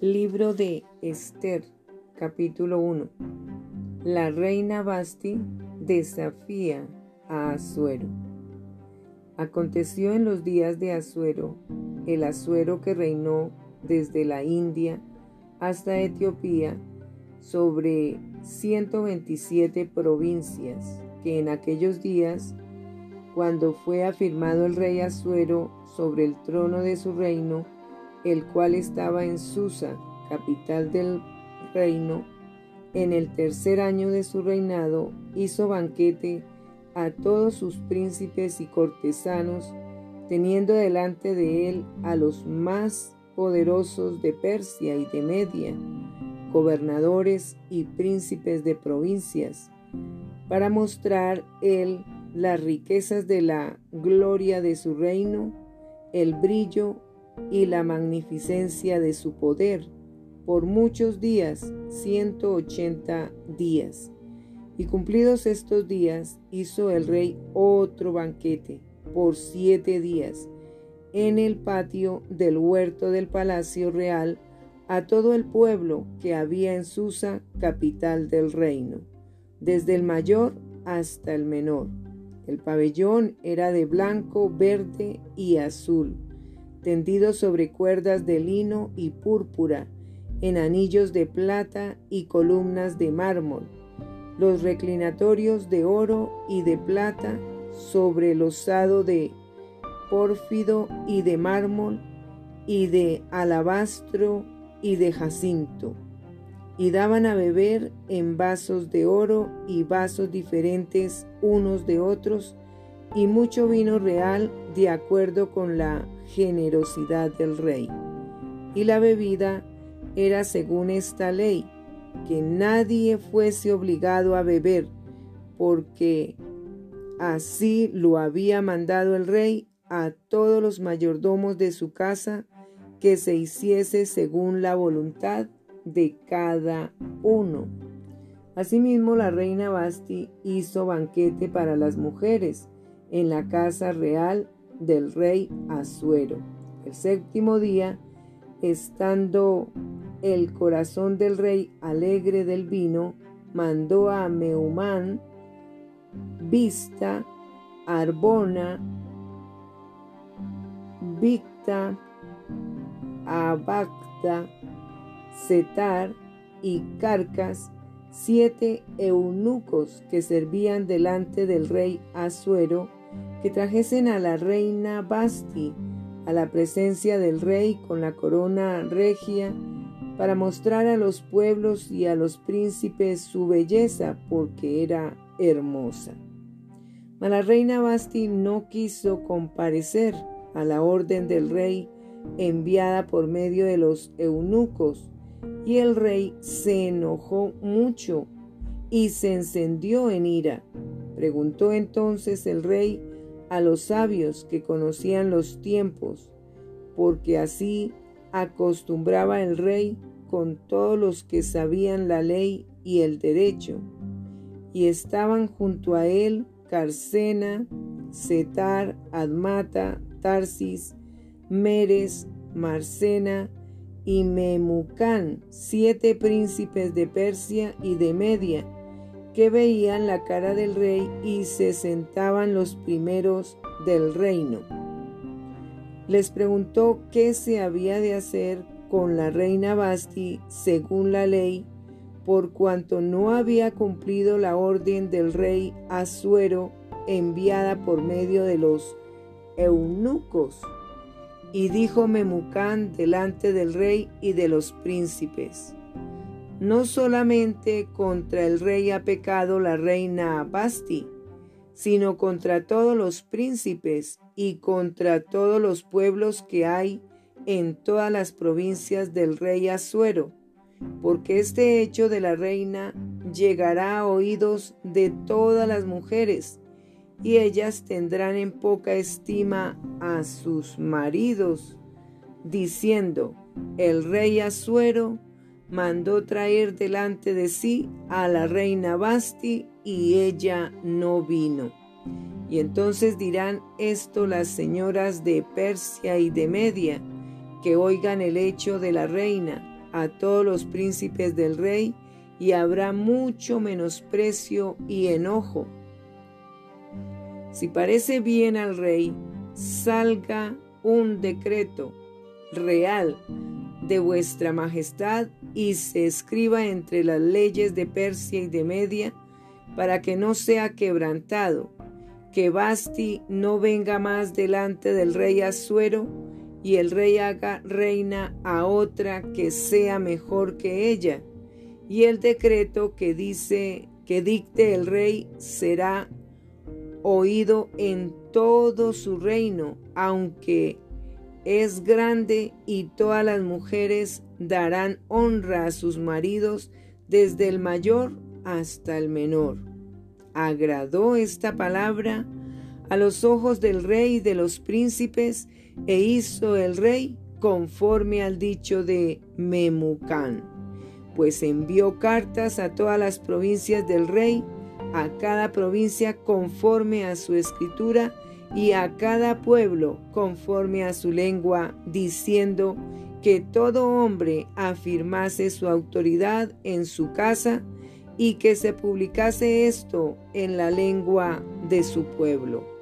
Libro de Esther, capítulo 1. La reina Basti desafía a Asuero. Aconteció en los días de Asuero, el Asuero que reinó desde la India hasta Etiopía, sobre 127 provincias, que en aquellos días, cuando fue afirmado el rey Asuero sobre el trono de su reino, el cual estaba en Susa, capital del reino, en el tercer año de su reinado, hizo banquete a todos sus príncipes y cortesanos, teniendo delante de él a los más poderosos de Persia y de Media, gobernadores y príncipes de provincias, para mostrar él las riquezas de la gloria de su reino, el brillo y la magnificencia de su poder por muchos días, ciento ochenta días. Y cumplidos estos días, hizo el rey otro banquete por siete días en el patio del huerto del palacio real a todo el pueblo que había en Susa, capital del reino, desde el mayor hasta el menor. El pabellón era de blanco, verde y azul tendido sobre cuerdas de lino y púrpura, en anillos de plata y columnas de mármol, los reclinatorios de oro y de plata sobre el osado de pórfido y de mármol y de alabastro y de jacinto, y daban a beber en vasos de oro y vasos diferentes unos de otros, y mucho vino real de acuerdo con la generosidad del rey. Y la bebida era según esta ley, que nadie fuese obligado a beber, porque así lo había mandado el rey a todos los mayordomos de su casa, que se hiciese según la voluntad de cada uno. Asimismo, la reina Basti hizo banquete para las mujeres en la casa real del rey Asuero. El séptimo día, estando el corazón del rey alegre del vino, mandó a Meumán, Vista, Arbona, Victa, Abacta, Setar y Carcas, siete eunucos que servían delante del rey Asuero, que trajesen a la reina Basti a la presencia del rey con la corona regia, para mostrar a los pueblos y a los príncipes su belleza, porque era hermosa. Mas la reina Basti no quiso comparecer a la orden del rey enviada por medio de los eunucos, y el rey se enojó mucho y se encendió en ira. Preguntó entonces el rey a los sabios que conocían los tiempos, porque así acostumbraba el rey con todos los que sabían la ley y el derecho. Y estaban junto a él Carcena, Setar, Admata, Tarsis, Meres, Marcena y Memucán, siete príncipes de Persia y de Media, que veían la cara del rey y se sentaban los primeros del reino. Les preguntó qué se había de hacer con la reina Basti según la ley, por cuanto no había cumplido la orden del rey Asuero enviada por medio de los eunucos. Y dijo Memucán delante del rey y de los príncipes, no solamente contra el rey ha pecado la reina Basti, sino contra todos los príncipes y contra todos los pueblos que hay en todas las provincias del rey Asuero, porque este hecho de la reina llegará a oídos de todas las mujeres, y ellas tendrán en poca estima a sus maridos, diciendo, el rey Asuero mandó traer delante de sí a la reina Basti y ella no vino. Y entonces dirán esto las señoras de Persia y de Media, que oigan el hecho de la reina, a todos los príncipes del rey y habrá mucho menosprecio y enojo. Si parece bien al rey, salga un decreto real de vuestra majestad y se escriba entre las leyes de Persia y de Media para que no sea quebrantado, que Basti no venga más delante del rey Asuero y el rey haga reina a otra que sea mejor que ella. Y el decreto que dice que dicte el rey será oído en todo su reino, aunque es grande y todas las mujeres darán honra a sus maridos desde el mayor hasta el menor. Agradó esta palabra a los ojos del rey y de los príncipes e hizo el rey conforme al dicho de Memucán, pues envió cartas a todas las provincias del rey, a cada provincia conforme a su escritura y a cada pueblo conforme a su lengua, diciendo que todo hombre afirmase su autoridad en su casa y que se publicase esto en la lengua de su pueblo.